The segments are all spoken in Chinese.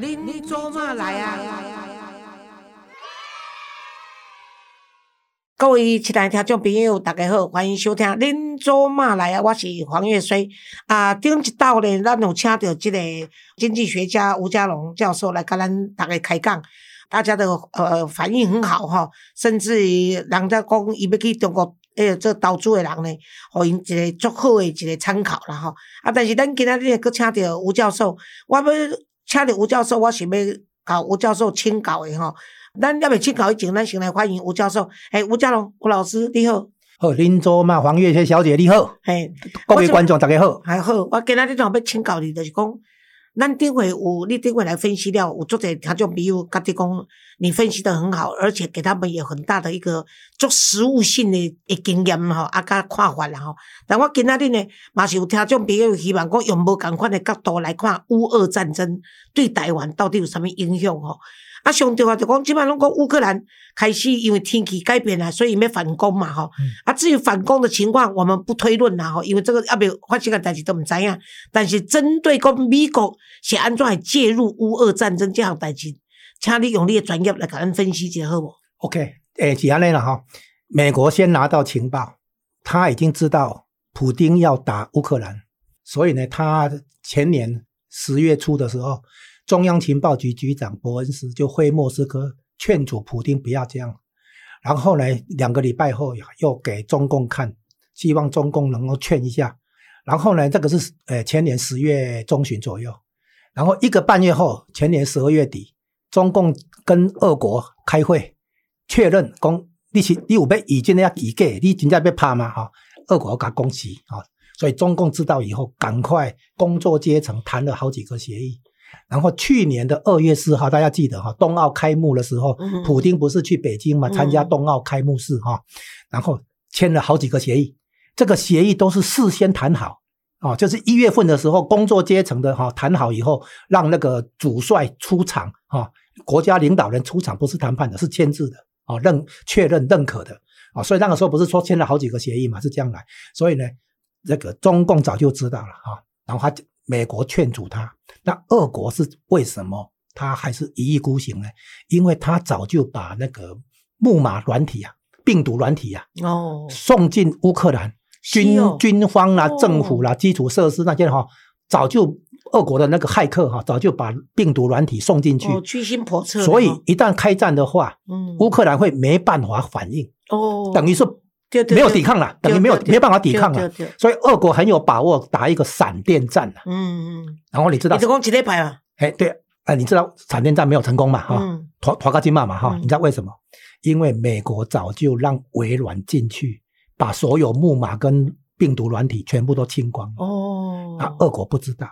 恁做嘛来啊？各位亲爱听众朋友，大家好，欢迎收听《恁做嘛来啊》，我是黄月水。啊，顶一道呢，咱有请到这个经济学家吴家龙教授来跟咱大家开讲，大家的呃反应很好哈，甚至于人家讲伊要去中国诶做投资的人呢，互因一个足好的一个参考啦吼。啊，但是咱今仔日搁请到吴教授，我要请你吴教授，我想要甲吴教授请教的吼。咱要未请教以前，咱先来欢迎吴教授。诶，吴家龙吴老师你好。好，林卓嘛，黄月仙小姐你好，嘿，各位观众大家好。还好，我今仔日想要请教你，就是讲，咱顶回有你顶回来分析了，有作者听众朋友甲你讲，你分析的很好，而且给他们有很大的一个做实务性的的经验吼，啊，甲看法啦吼。但我今仔日呢，嘛是有听众朋友希望讲用无共款的角度来看乌俄战争对台湾到底有啥物影响吼。啊，上重要就讲，即摆拢讲乌克兰开始因为天气改变了，所以要反攻嘛，吼。啊，至于反攻的情况，我们不推论啦，吼，因为这个阿未发生个代志都毋知影。但是针对讲美国是安怎介入乌俄战争这项代志，请你用你的专业来甲咱分析一下好无？OK，诶，是安尼啦，哈。美国先拿到情报，他已经知道普京要打乌克兰，所以呢，他前年十月初的时候。中央情报局局长伯恩斯就回莫斯科劝阻普京不要这样，然后呢，两个礼拜后又给中共看，希望中共能够劝一下。然后呢，这个是呃前年十月中旬左右，然后一个半月后，前年十二月底，中共跟俄国开会确认，公你是你有被已经要移给，你真正被怕吗？哈，俄国搞攻击啊，所以中共知道以后，赶快工作阶层谈了好几个协议。然后去年的二月四号，大家记得哈，冬奥开幕的时候，普京不是去北京嘛，参加冬奥开幕式哈，然后签了好几个协议，这个协议都是事先谈好啊，就是一月份的时候，工作阶层的哈谈好以后，让那个主帅出场啊，国家领导人出场，不是谈判的，是签字的啊，认确认认可的。啊，所以那个时候不是说签了好几个协议嘛，是这样来，所以呢，这个中共早就知道了哈，然后他美国劝阻他。那俄国是为什么他还是一意孤行呢？因为他早就把那个木马软体啊、病毒软体啊，哦，送进乌克兰军军方啦、政府啦、基础设施那些哈，早就俄国的那个骇客哈，早就把病毒软体送进去，居心叵测。所以一旦开战的话，嗯，乌克兰会没办法反应，哦，等于是没有抵抗了，等于没有没办法抵抗了。所以俄国很有把握打一个闪电战了。嗯嗯。然后你知道？你总共几排啊？哎，对，哎，你知道闪电战没有成功嘛？哈，团团个金马嘛？哈，你知道为什么？因为美国早就让微软进去，把所有木马跟病毒软体全部都清光了。哦。啊俄国不知道，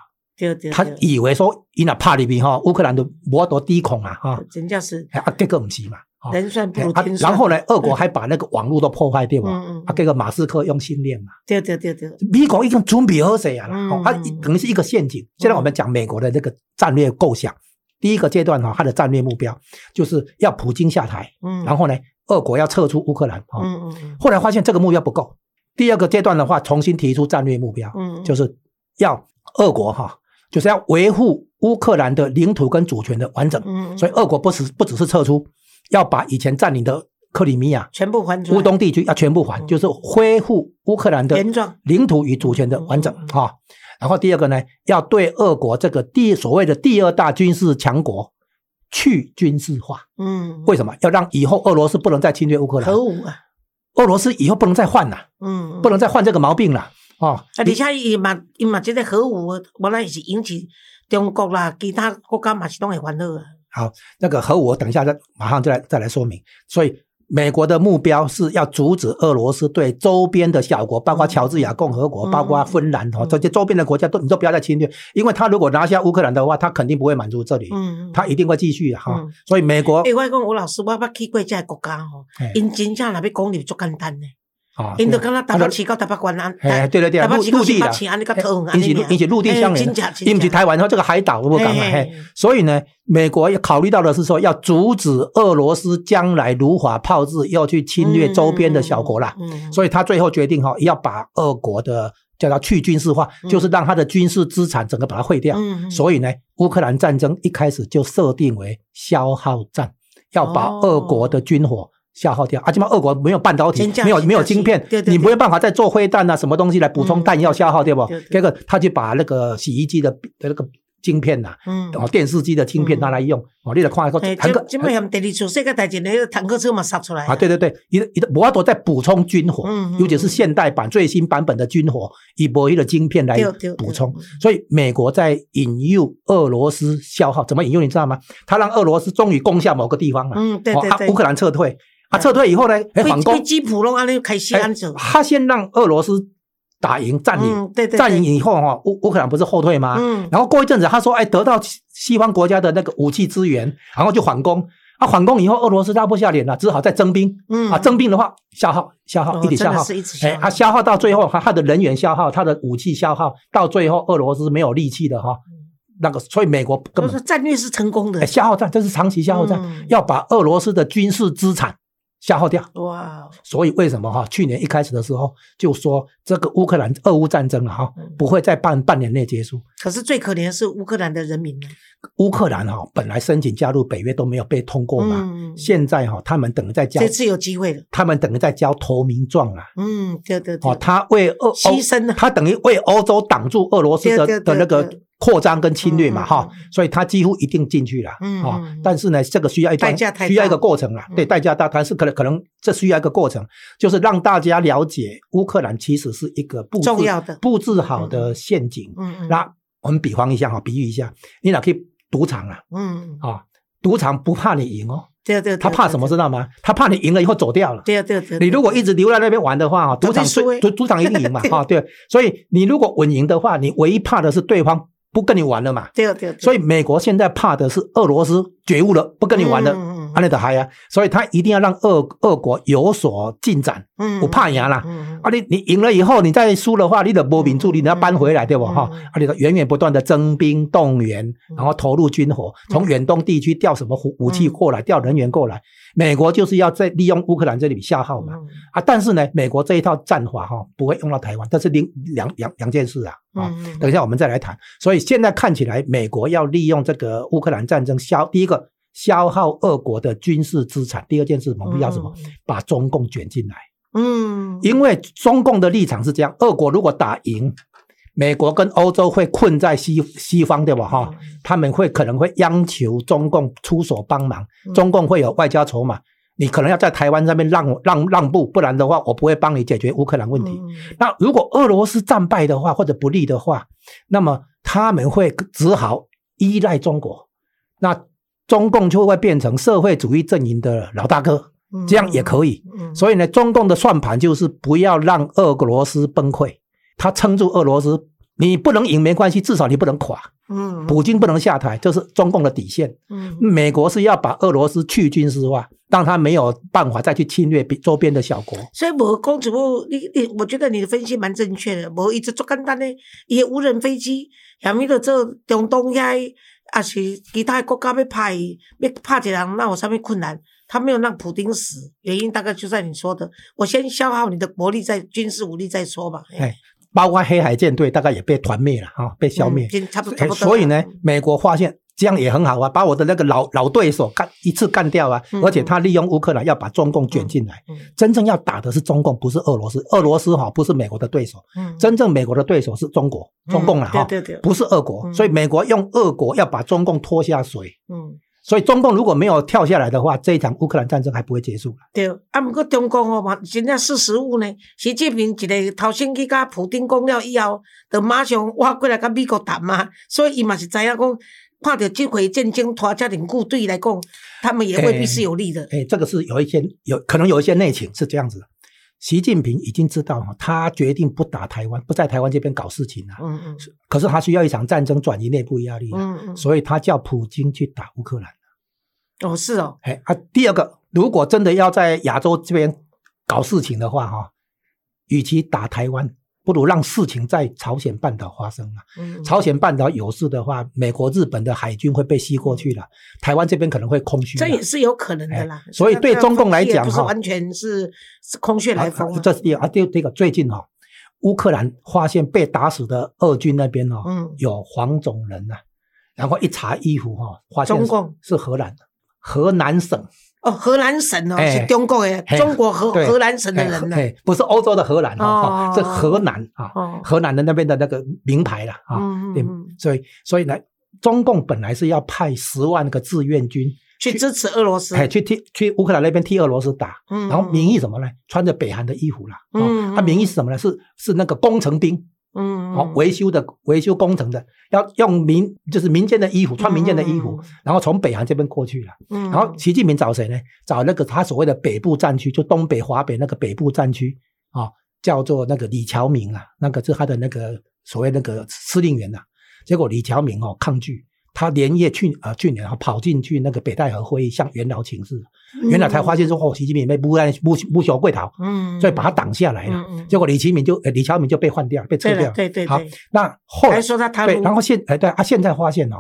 他以为说伊那怕里边哈，乌克兰的摩多低恐啊哈。人家是啊，这个不是嘛？人算不如天算。然后呢，俄国还把那个网络都破坏掉嘛？嗯嗯。啊，这个马斯克用心练嘛？对对对对。美国已经准备好谁啊？嗯。它等于是一个陷阱。现在我们讲美国的这个战略构想，第一个阶段哈，它的战略目标就是要普京下台。嗯。然后呢，俄国要撤出乌克兰。嗯嗯嗯。后来发现这个目标不够，第二个阶段的话，重新提出战略目标。嗯。就是要俄国哈，就是要维护乌克兰的领土跟主权的完整。嗯。所以俄国不是不只是撤出。要把以前占领的克里米亚全部还，乌东地区要全部还，就是恢复乌克兰的领土与主权的完整啊。然后第二个呢，要对俄国这个第所谓的第二大军事强国去军事化。嗯，为什么要让以后俄罗斯不能再侵略乌克兰？核武啊，俄罗斯以后不能再换了。嗯，不能再换这个毛病了。哦，啊，而且伊嘛伊嘛这个核武，原来是引起中国啦，其他国家嘛是都会烦恼啊。好，那个核武等一下再马上再来再来说明。所以美国的目标是要阻止俄罗斯对周边的小国，包括乔治亚共和国、包括芬兰哈这些周边的国家都你都不要再侵略，因为他如果拿下乌克兰的话，他肯定不会满足这里，嗯，他一定会继续哈。所以美国，诶，我讲吴老师，我捌去过这国家吼，因真正那边攻略足简单呢。啊，因都刚刚台北市到台北关安，哎，对对对，陆陆地的，引起引起陆地相连，引起台湾和这个海岛我讲嘛，嘿，所以呢，美国要考虑到的是说，要阻止俄罗斯将来如法炮制，要去侵略周边的小国啦，所以他最后决定哈，要把俄国的叫它去军事化，就是让他的军事资产整个把它毁掉。所以呢，乌克兰战争一开始就设定为消耗战，要把哦俄国的军火消耗掉。啊，起码俄国没有半导体没有没有晶片对对，对你没有办法再做灰弹啊，什么东西来补充弹药嗯消耗，对不这个？他就把那个洗衣机的的那个晶片呐，嗯，哦，电视机的晶片嗯拿来用，哦，你来看一个，坦克第二次世界大战那个坦克车嘛杀出来啊，对对对，伊伊的摩多在补充军火嗯嗯，尤其是现代版最新版本的军火，以博一的晶片来补充嗯。所以美国在引诱俄罗斯消耗，怎么引诱你知道吗？他让俄罗斯终于攻下某个地方了，嗯，对对对，哦啊乌克兰撤退，啊，撤退以后呢，哎，反攻。飞飞，机普隆安尼开始哎安走，他先让俄罗斯打赢占领，嗯，对对，占领，以后哈，乌乌克兰不是后退吗？嗯，然后过一阵子，他说：“哎，得到西西方国家的那个武器资源，然后就反攻。啊，反攻以后，俄罗斯拉不下脸了，只好再征兵。嗯。啊，征兵的话，消耗消耗，哦一直消耗。哎，消耗。啊，消耗到最后，他他的人员消耗，他的武器消耗，到最后，俄罗斯没有力气的哈。那个，所以美国根就本是战略是成功的。哎，消耗战，这是长期消耗战，嗯。要把俄罗斯的军事资产消耗掉。哇，所以为什么哈？去年一开始的时候就说这个乌克兰俄乌战争了哈嗯，不会在半半年内结束。可是最可怜的是乌克兰的人民呢，乌克兰哈本来申请加入北约都没有被通过嘛，嗯，现在哈他们等于在交这，次有机会了，他们等于在交投名状啊。嗯，对对对。哦，，他为俄牺牲他等于为欧洲挡住俄罗斯的的那个扩张跟侵略嘛，哈嗯，所以他几乎一定进去了，哦嗯嗯嗯，但是呢，这个需要一段代价太需要一个过程啦，嗯。对，代价大，但是可能可能这需要一个过程，就是让大家了解乌克兰其实是一个布置重要的。布置好的陷阱。嗯嗯，那我们比方一下哈，比喻一下，你哪可以赌场啊？嗯，啊，赌场不怕你赢哦，对对，他怕什么知道吗？他怕你赢了以后走掉了。对对对，你如果一直留在那边玩的话，哈，赌场是赌赌场一定赢嘛，对哈，对。所以你如果稳赢的话，你唯一怕的是对方不跟你玩了嘛。对对，所以美国现在怕的是俄罗斯觉悟了，不跟你玩了，安内的嗨呀，所以他一定要让俄俄国有所进展，嗯，不怕赢啦。嗯，啊，你你赢了以后，你再输的话，你的波民主，你要搬回来，对不哈？嗯啊，你的源源不断的征兵动员，然后投入军火，从远东地区调什么武武器过来，调人员过来。美国就是要在利用乌克兰这里消耗嘛。嗯啊，但是呢，美国这一套战法哈、不会用到台湾，这是另两两两件事啊。啊、等一下我们再来谈。所以现在看起来，美国要利用这个乌克兰战争消第一个消耗俄国的军事资产，第二件事我们要什么？把中共卷进来。嗯，因为中共的立场是这样：俄国如果打赢，美国跟欧洲会困在西西方，对吧？哈、他们会可能会央求中共出手帮忙，嗯中共会有外交筹码。你可能要在台湾上面让让让步，不然的话，我不会帮你解决乌克兰问题。嗯那如果俄罗斯战败的话，或者不利的话，那么他们会只好依赖中国，那中共就会变成社会主义阵营的老大哥，嗯这样也可以。嗯所以呢，中共的算盘就是不要让俄罗斯崩溃，他撑住俄罗斯，你不能赢没关系，至少你不能垮，嗯普京不能下台，这是中共的底线。嗯美国是要把俄罗斯去军事化，让他没有办法再去侵略比周边的小国。所以我公主部，你你，我觉得你的分析蛮正确的。我一直做简单的，伊的无人飞机，下面就做中东遐，啊是其他国家要拍伊，要拍一个人，那有啥物困难？他没有让普丁死，原因大概就在你说的，我先消耗你的国力，再军事武力再说吧。哎，包括黑海舰队大概也被团灭了啊、被消灭。嗯差不多，差哎不多。所以呢，美国发现这样也很好啊，把我的那个老老对手干一次干掉啊，嗯而且他利用乌克兰要把中共卷进来。嗯真正要打的是中共，不是俄罗斯。俄罗斯哈不是美国的对手，嗯真正美国的对手是中国，中共了哈，对对对，不是俄国。嗯所以美国用俄国要把中共拖下水。嗯。所以中共如果没有跳下来的话，这一场乌克兰战争还不会结束。对，啊，不过中共哦嘛，真正识时务呢。习近平一个头先去甲普京讲了以后，就马上挖过来甲美国谈嘛，所以伊嘛是知影讲，看到这回战争拖遮尼久，对伊来讲，他们也未必是有利的。哎，这个是有一些有可能有一些内情是这样子的。习近平已经知道哈，他决定不打台湾，不在台湾这边搞事情了。嗯嗯可是他需要一场战争转移内部压力啊，嗯嗯，所以他叫普京去打乌克兰。哦是哦，哎啊，第二个，如果真的要在亚洲这边搞事情的话，哈，与其打台湾，不如让事情在朝鲜半岛发生啊。嗯，朝鲜半岛有事的话，美国、日本的海军会被吸过去了，台湾这边可能会空虚了。这也是有可能的啦哎。所以对中共来讲哈不是完全是是空穴来风嘛。这是第二啊，第第一个最近哈、乌克兰发现被打死的俄军那边哦，嗯有黄种人呐、然后一查衣服哈、发现是中共是荷兰的河南省哦，荷兰省哦，哎是中国的，中国荷对荷兰省的人呢。不是欧洲的荷兰、是河南啊，哦，河南的那边的那个名牌了啊，对所以所以呢，中共本来是要派十万个志愿军，去支持俄罗斯。哎，去替去乌克兰那边替俄罗斯打，嗯然后名义什么呢？穿着北韩的衣服啦，哦，嗯他名义是什么呢？是是那个工程兵，嗯，哦，维修的维修工程的，要用民就是民间的衣服，穿民间的衣服，嗯然后从北韩这边过去了。嗯，然后习近平找谁呢？找那个他所谓的北部战区，就东北、华北那个北部战区啊、哦叫做那个李乔明啊，那个是他的那个所谓那个司令员呐、结果李乔明哦抗拒，他连夜去啊、去年啊跑进去那个北戴河会议向元老请示，元老才发现说哦，习近平被不按不不朽贵逃，嗯，嗯，所以把他挡下来了。结果李奇明就呃李乔明就被换掉，被撤，掉。了。好对对。好，，那后来说他贪对，污，然后现哎对啊，现在发现哦，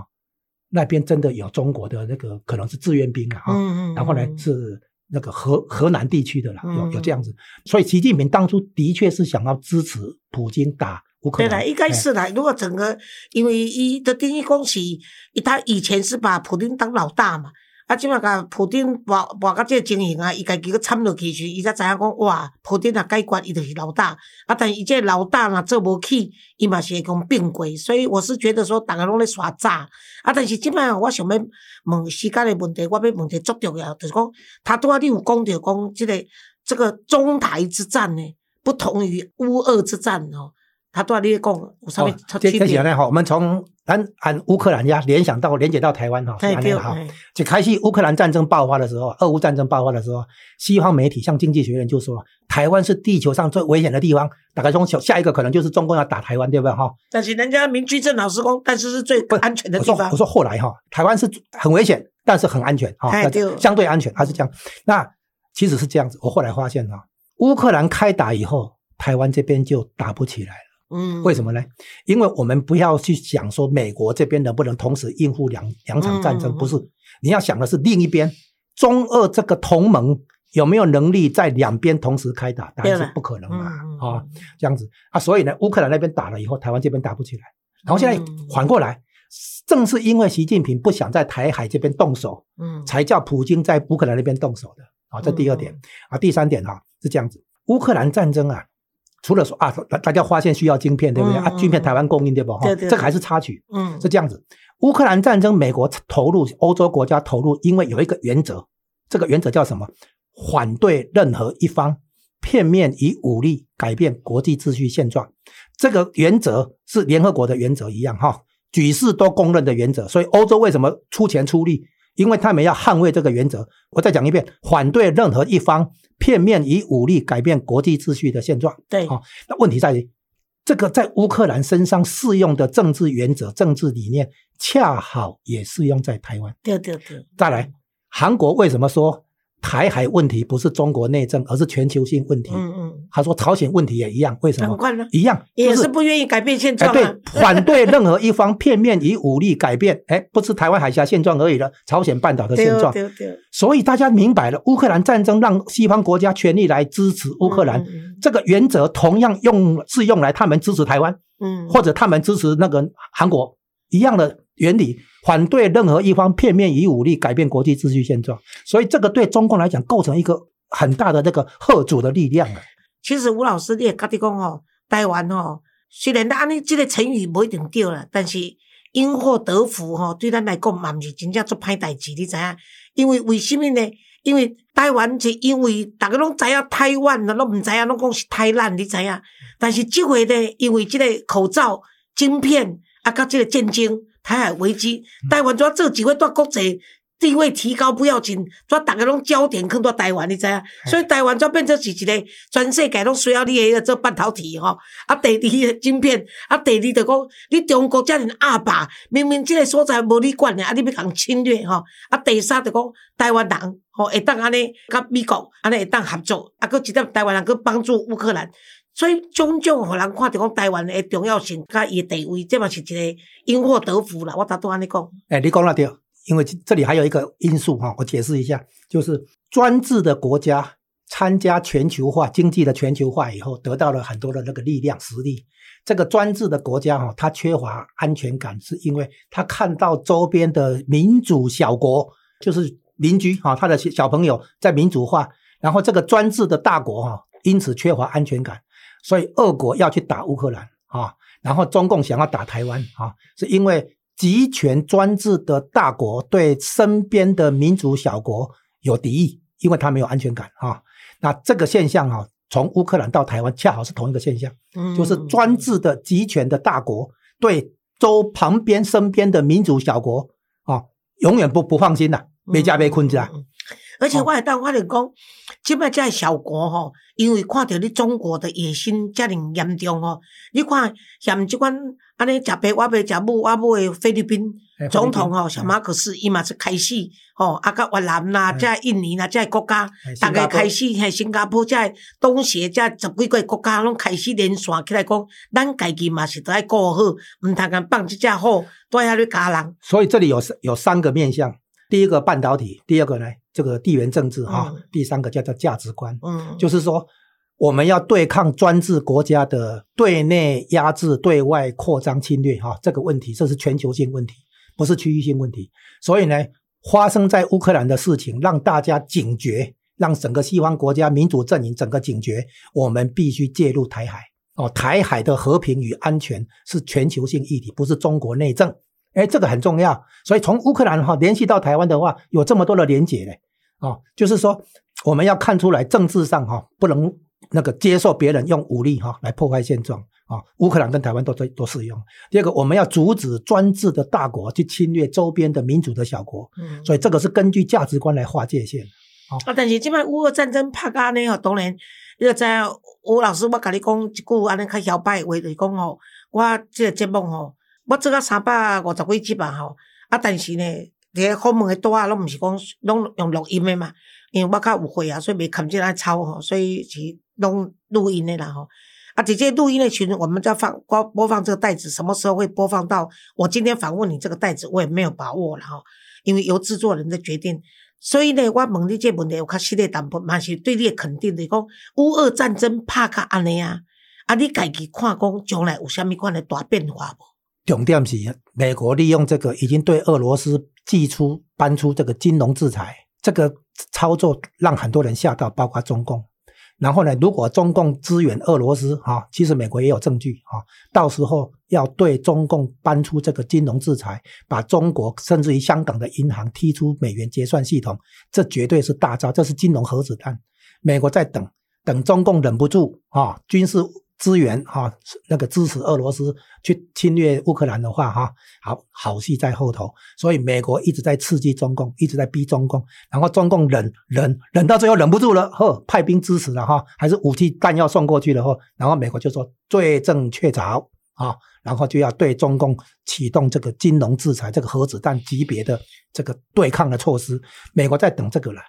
那边真的有中国的那个可能是志愿兵啊，嗯嗯，然后呢嗯是那个河河南地区的了，有嗯。有这样子，所以习近平当初的确是想要支持普京打对啦，应该哎是啦。如果整个，因为伊的定义恭喜，他以前是把普丁当老大嘛，啊，即马甲普丁博博到这个情形啊，伊家己个掺落去时，伊才知影讲哇，普丁若解决，伊就是老大。啊，但伊这个老大若做无起，伊嘛是会讲并轨。所以我是觉得说，大家拢咧耍诈。啊，但是即摆我想要问时间的问题，我要问题足重要，就是讲，他拄仔你有讲着讲，即个这个中台之战呢，不同于乌俄之战哦。他拄仔你咧讲有啥物哦差区别这这起？来哈，我们从按按乌克兰呀联想到连接到台湾哈，这哈。哎就开始乌克兰战争爆发的时候，俄乌战争爆发的时候，西方媒体像《经济学人》就说，台湾是地球上最危险的地方，大概从下一个可能就是中共要打台湾，对不对哈？但是人家民居正老师讲，但是是最不安全的地方我。说后来哈，台湾是很危险，但是很安全哈相对安全，它是这样。那其实是这样子，我后来发现哈，乌克兰开打以后，台湾这边就打不起来了。嗯，为什么呢？因为我们不要去想说美国这边能不能同时应付两两场战争，嗯不是，你要想的是另一边中俄这个同盟有没有能力在两边同时开打？当然是不可能嘛，嗯啊、这样子。啊，所以呢，乌克兰那边打了以后，台湾这边打不起来，然后现在嗯。反过来，正是因为习近平不想在台海这边动手，嗯，才叫普京在乌克兰那边动手的啊，这第二点、嗯。啊，第三点哈、是这样子，乌克兰战争啊，除了说啊，大大家发现需要晶片，对不对、嗯啊？晶片台湾供应对不？哈这个还是插曲，嗯是这样子。乌克兰战争，美国投入，欧洲国家投入，因为有一个原则，这个原则叫什么？反对任何一方片面以武力改变国际秩序现状。这个原则是联合国的原则一样哈，举世都公认的原则。所以欧洲为什么出钱出力？因为他们要捍卫这个原则。我再讲一遍，反对任何一方片面以武力改变国际秩序的现状。对，好那问题在于，这个在乌克兰身上适用的政治原则、政治理念，恰好也适用在台湾。对对对，再来，韩国为什么说台海问题不是中国内政，而是全球性问题？嗯嗯，他说朝鲜问题也一样，为什么？呢，一样，也就是不愿意改变现哎，对 反对任何一方片面以武力改变，哎，不是台湾海峡现状而已了，朝鲜半岛的现状。对对，所以大家明白了，乌克兰战争让西方国家全力来支持乌克兰，嗯嗯这个原则同样用是用来他们支持台湾，嗯，或者他们支持那个韩国一样的原理，反对任何一方片面以武力改变国际秩序现状。所以这个对中共来讲构成一个很大的那个贺主的力量。其实吴老师你也甲你讲吼，台湾吼，虽然咱安尼即个成语无一定对啦，但是因祸得福吼，对咱来讲嘛毋是真正做歹代志，你知影？因为为什么呢？因为台湾是因为大家拢知影台湾啦，拢毋知影，拢讲是台湾，你知影？但是即回呢，因为即个口罩、晶片啊，甲即个战争、台海危机，台湾怎做几位在国际地位提高不要紧，怎大家拢焦点放到台湾，你知影？所以台湾怎变成是一个全世界拢需要你的做半导体吼。啊，第二个晶片，啊，第二就讲你中国遮尔阿爸，明明即个所在无你管的，啊，你要共侵略吼。啊，第三就讲台湾人吼会当安尼甲美国安尼会当合作，啊，搁一点台湾人搁帮助乌克兰。所以种种互人看着讲台湾的重要性，甲伊的地位，这嘛是一个因祸得福啦。我才都安尼讲，诶，你讲那对，因为这里还有一个因素哈，我解释一下，就是专制的国家参加全球化经济的全球化以后，得到了很多的那个力量实力。这个专制的国家哈，它缺乏安全感，是因为他看到周边的民主小国，就是邻居哈，他的小朋友在民主化，然后这个专制的大国哈，因此缺乏安全感，所以俄国要去打乌克兰啊，然后中共想要打台湾啊，是因为集权专制的大国对身边的民主小国有敌意，因为他没有安全感啊。那这个现象啊。从乌克兰到台湾，恰好是同一个现象，就是专制的集权的大国对周旁边身边的民主小国啊，永远不不放心的，没家被困着。而且我也当发现讲，即摆这小国吼，因为看到你中国的野心遮尔严重吼，你看像即款安尼食白我白食母我母的菲律宾总统吼，小马可斯伊嘛是开始吼，啊甲越南啦，即印尼啦，即国家，逐个开始嘿新加坡即东协即十几个国家拢开始连线起来讲，咱家己嘛是都要顾好，毋通讲放即只好都遐咧加人。所以这里有有三个面向，第一个半导体，第二个呢？这个地缘政治哈，第三个叫做价值观，嗯，就是说我们要对抗专制国家的对内压制、对外扩张侵略哈，这个问题这是全球性问题，不是区域性问题。所以呢，发生在乌克兰的事情让大家警觉，让整个西方国家民主阵营整个警觉，我们必须介入台海哦，台海的和平与安全是全球性议题，不是中国内政。哎，这个很重要。所以从乌克兰哈联系到台湾的话，有这么多的连结嘞。哦，就是说，我们要看出来政治上哈，不能那个接受别人用武力哈来破坏现状啊。乌克兰跟台湾都都都适用。第二个，我们要阻止专制的大国去侵略周边的民主的小国。嗯，所以这个是根据价值观来划界限。啊，但是即摆乌俄战争拍到安尼哦，当然，你要知吴老师，我甲你讲一句安尼较摇摆话，就是讲吼，我这个节目吼，我做到三百五十几集吧吼，啊，但是呢。个访问的多啊，拢毋是讲拢用录音的嘛，因为我较有会啊，所以袂看见来抄吼，所以是拢录音的啦吼。啊，直接录音的群，我们在放播播放这个袋子，什么时候会播放到？我今天访问你这个袋子，我也没有把握了哈，因为由制作人的决定。所以呢，我问你这问题，有较系列淡薄，嘛是对你的肯定的，讲乌俄战争拍甲安尼啊，啊，你家己看讲将来有啥物款的大变化无？重点是美国利用这个，已经对俄罗斯。祭出搬出这个金融制裁，这个操作让很多人吓到，包括中共。然后呢，如果中共支援俄罗斯，哈，其实美国也有证据，哈，到时候要对中共搬出这个金融制裁，把中国甚至于香港的银行踢出美元结算系统，这绝对是大招，这是金融核子弹。美国在等，等中共忍不住，啊，军事。支援哈，那个支持俄罗斯去侵略乌克兰的话哈，好好戏在后头，所以美国一直在刺激中共，一直在逼中共，然后中共忍忍忍到最后忍不住了，呵，派兵支持了哈，还是武器弹药送过去了后，然后美国就说罪证确凿啊，然后就要对中共启动这个金融制裁，这个核子弹级别的这个对抗的措施，美国在等这个了。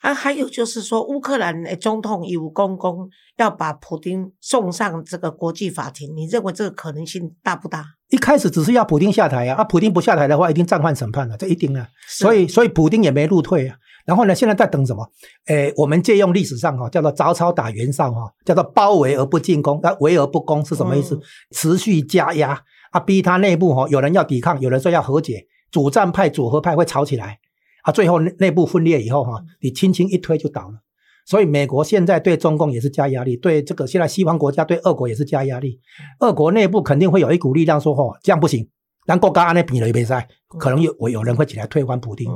啊，还有就是说，乌克兰的总统有公公要把普京送上这个国际法庭，你认为这个可能性大不大？一开始只是要普京下台啊，啊，普京不下台的话，一定暂缓审判了，这一定啊。所以，所以普京也没入退啊。然后呢，现在在等什么？诶，我们借用历史上哈，叫做早操打袁绍哈，叫做包围而不进攻，那围而不攻是什么意思？持续加压啊，逼他内部哈，有人要抵抗，有人说要和解，主战派、主和派会吵起来。啊，最后内部分裂以后哈，你轻轻一推就倒了。所以美国现在对中共也是加压力，对这个现在西方国家对俄国也是加压力。俄国内部肯定会有一股力量说：“哦，这样不行，让国家安内比了一杯赛，可能有我有人会起来推翻普京。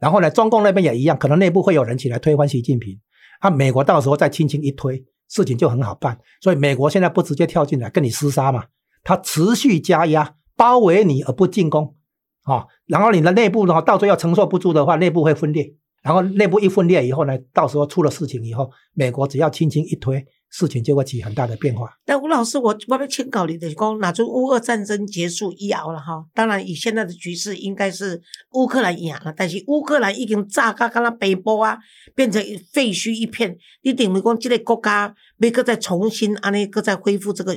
然后呢，中共那边也一样，可能内部会有人起来推翻习近平。啊，美国到时候再轻轻一推，事情就很好办。所以美国现在不直接跳进来跟你厮杀嘛，他持续加压，包围你而不进攻。啊，然后你的内部的话，到最后承受不住的话，内部会分裂。然后内部一分裂以后呢，到时候出了事情以后，美国只要轻轻一推，事情就会起很大的变化。但吴老师，我我要请教你的，讲哪出乌俄战争结束一熬了哈？当然，以现在的局势，应该是乌克兰赢了。但是乌克兰已经炸到刚刚北波啊，变成废墟一片。你等于讲这个国家要搁再重新安尼，搁再恢复这个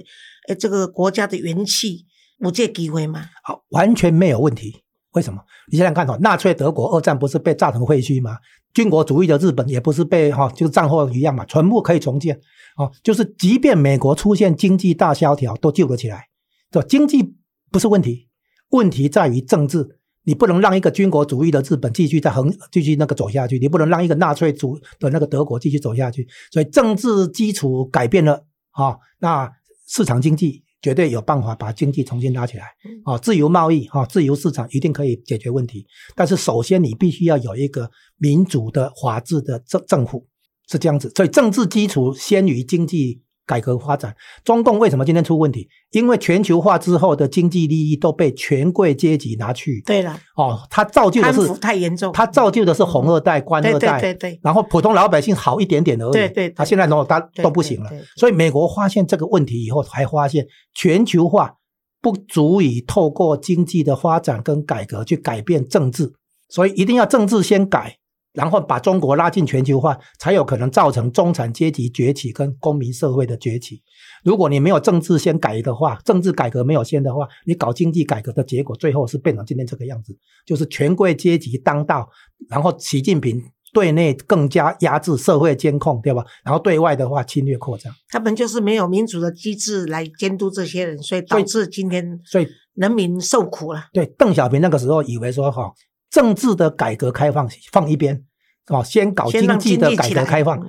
呃这个国家的元气。有这机会吗？好，完全没有问题，为什么？你想想看哈，纳粹德国二战不是被炸成废墟吗？军国主义的日本也不是被哈，就是战后一样嘛，全部可以重建。哦，就是即便美国出现经济大萧条，都救得起来。对，经济不是问题，问题在于政治。你不能让一个军国主义的日本继续在横继续那个走下去，你不能让一个纳粹主的那个德国继续走下去。所以政治基础改变了啊，那市场经济绝对有办法把经济重新拉起来啊。自由贸易啊，自由市场一定可以解决问题。但是首先你必须要有一个民主的法治的政政府是这样子，所以政治基础先于经济。改革发展，中共为什么今天出问题？因为全球化之后的经济利益都被权贵阶级拿去。对了，哦，他造就的是太严重，他造就的是红二代、官二代，对对对。然后普通老百姓好一点点而已。对对。他现在都他都不行了，所以美国发现这个问题以后，才发现全球化不足以透过经济的发展跟改革去改变政治，所以一定要政治先改。然后把中国拉进全球化，才有可能造成中产阶级崛起跟公民社会的崛起。如果你没有政治先改的话，政治改革没有先的话，你搞经济改革的结果，最后是变成今天这个样子，就是权贵阶级当道，然后习近平对内更加压制社会监控，对吧？然后对外的话侵略扩张，他们就是没有民主的机制来监督这些人，所以导致今天所以人民受苦了。对，邓小平那个时候以为说哈。政治的改革开放放一边，哦，先搞经济的改革开放。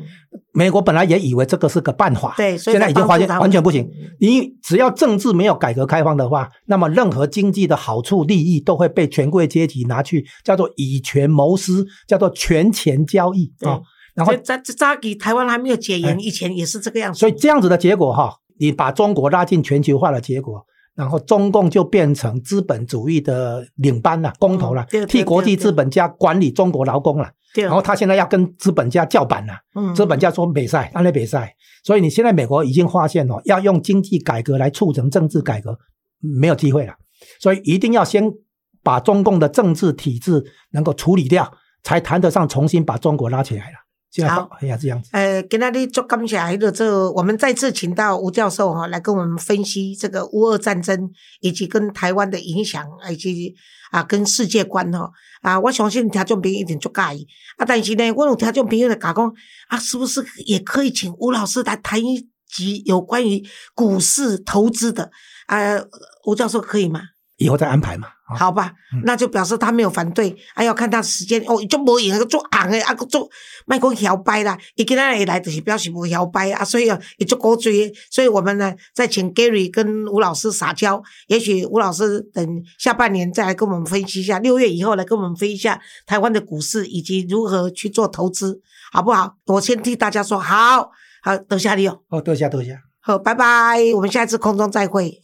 美国本来也以为这个是个办法，对，现在已经发现完全不行。你只要政治没有改革开放的话，那么任何经济的好处利益都会被权贵阶级拿去，叫做以权谋私，叫做权钱交易啊。然后在在给台湾还没有解严以前也是这个样子。所以这样子的结果哈，你把中国拉进全球化的结果。然后中共就变成资本主义的领班了，工头了，替国际资本家管理中国劳工了。然后他现在要跟资本家叫板了，资本家说比赛，他那比赛。所以你现在美国已经发现哦，要用经济改革来促成政治改革，没有机会了。所以一定要先把中共的政治体制能够处理掉，才谈得上重新把中国拉起来了。好，哎呀，这样子。呃，跟那里做感谢，还有这，我们再次请到吴教授哈，来跟我们分析这个乌俄战争以及跟台湾的影响，以及啊，跟世界观哈。啊，我相信听众朋友一定足介意。啊，但是呢，我有听众朋友来讲讲，啊，是不是也可以请吴老师来谈一集有关于股市投资的？啊，吴教授可以吗？以后再安排嘛。好吧，那就表示他没有反对，还要看他时间哦，就无闲个做红的啊，做卖讲摇摆啦，伊今仔日来就是表示无摇摆啊，所以啊，也就高追，所以我们呢再请 Gary 跟吴老师撒娇，也许吴老师等下半年再来跟我们分析一下，六月以后来跟我们分析一下台湾的股市以及如何去做投资，好不好？我先替大家说好，好，多谢你哦，哦，多谢多谢，好，拜拜，我们下一次空中再会。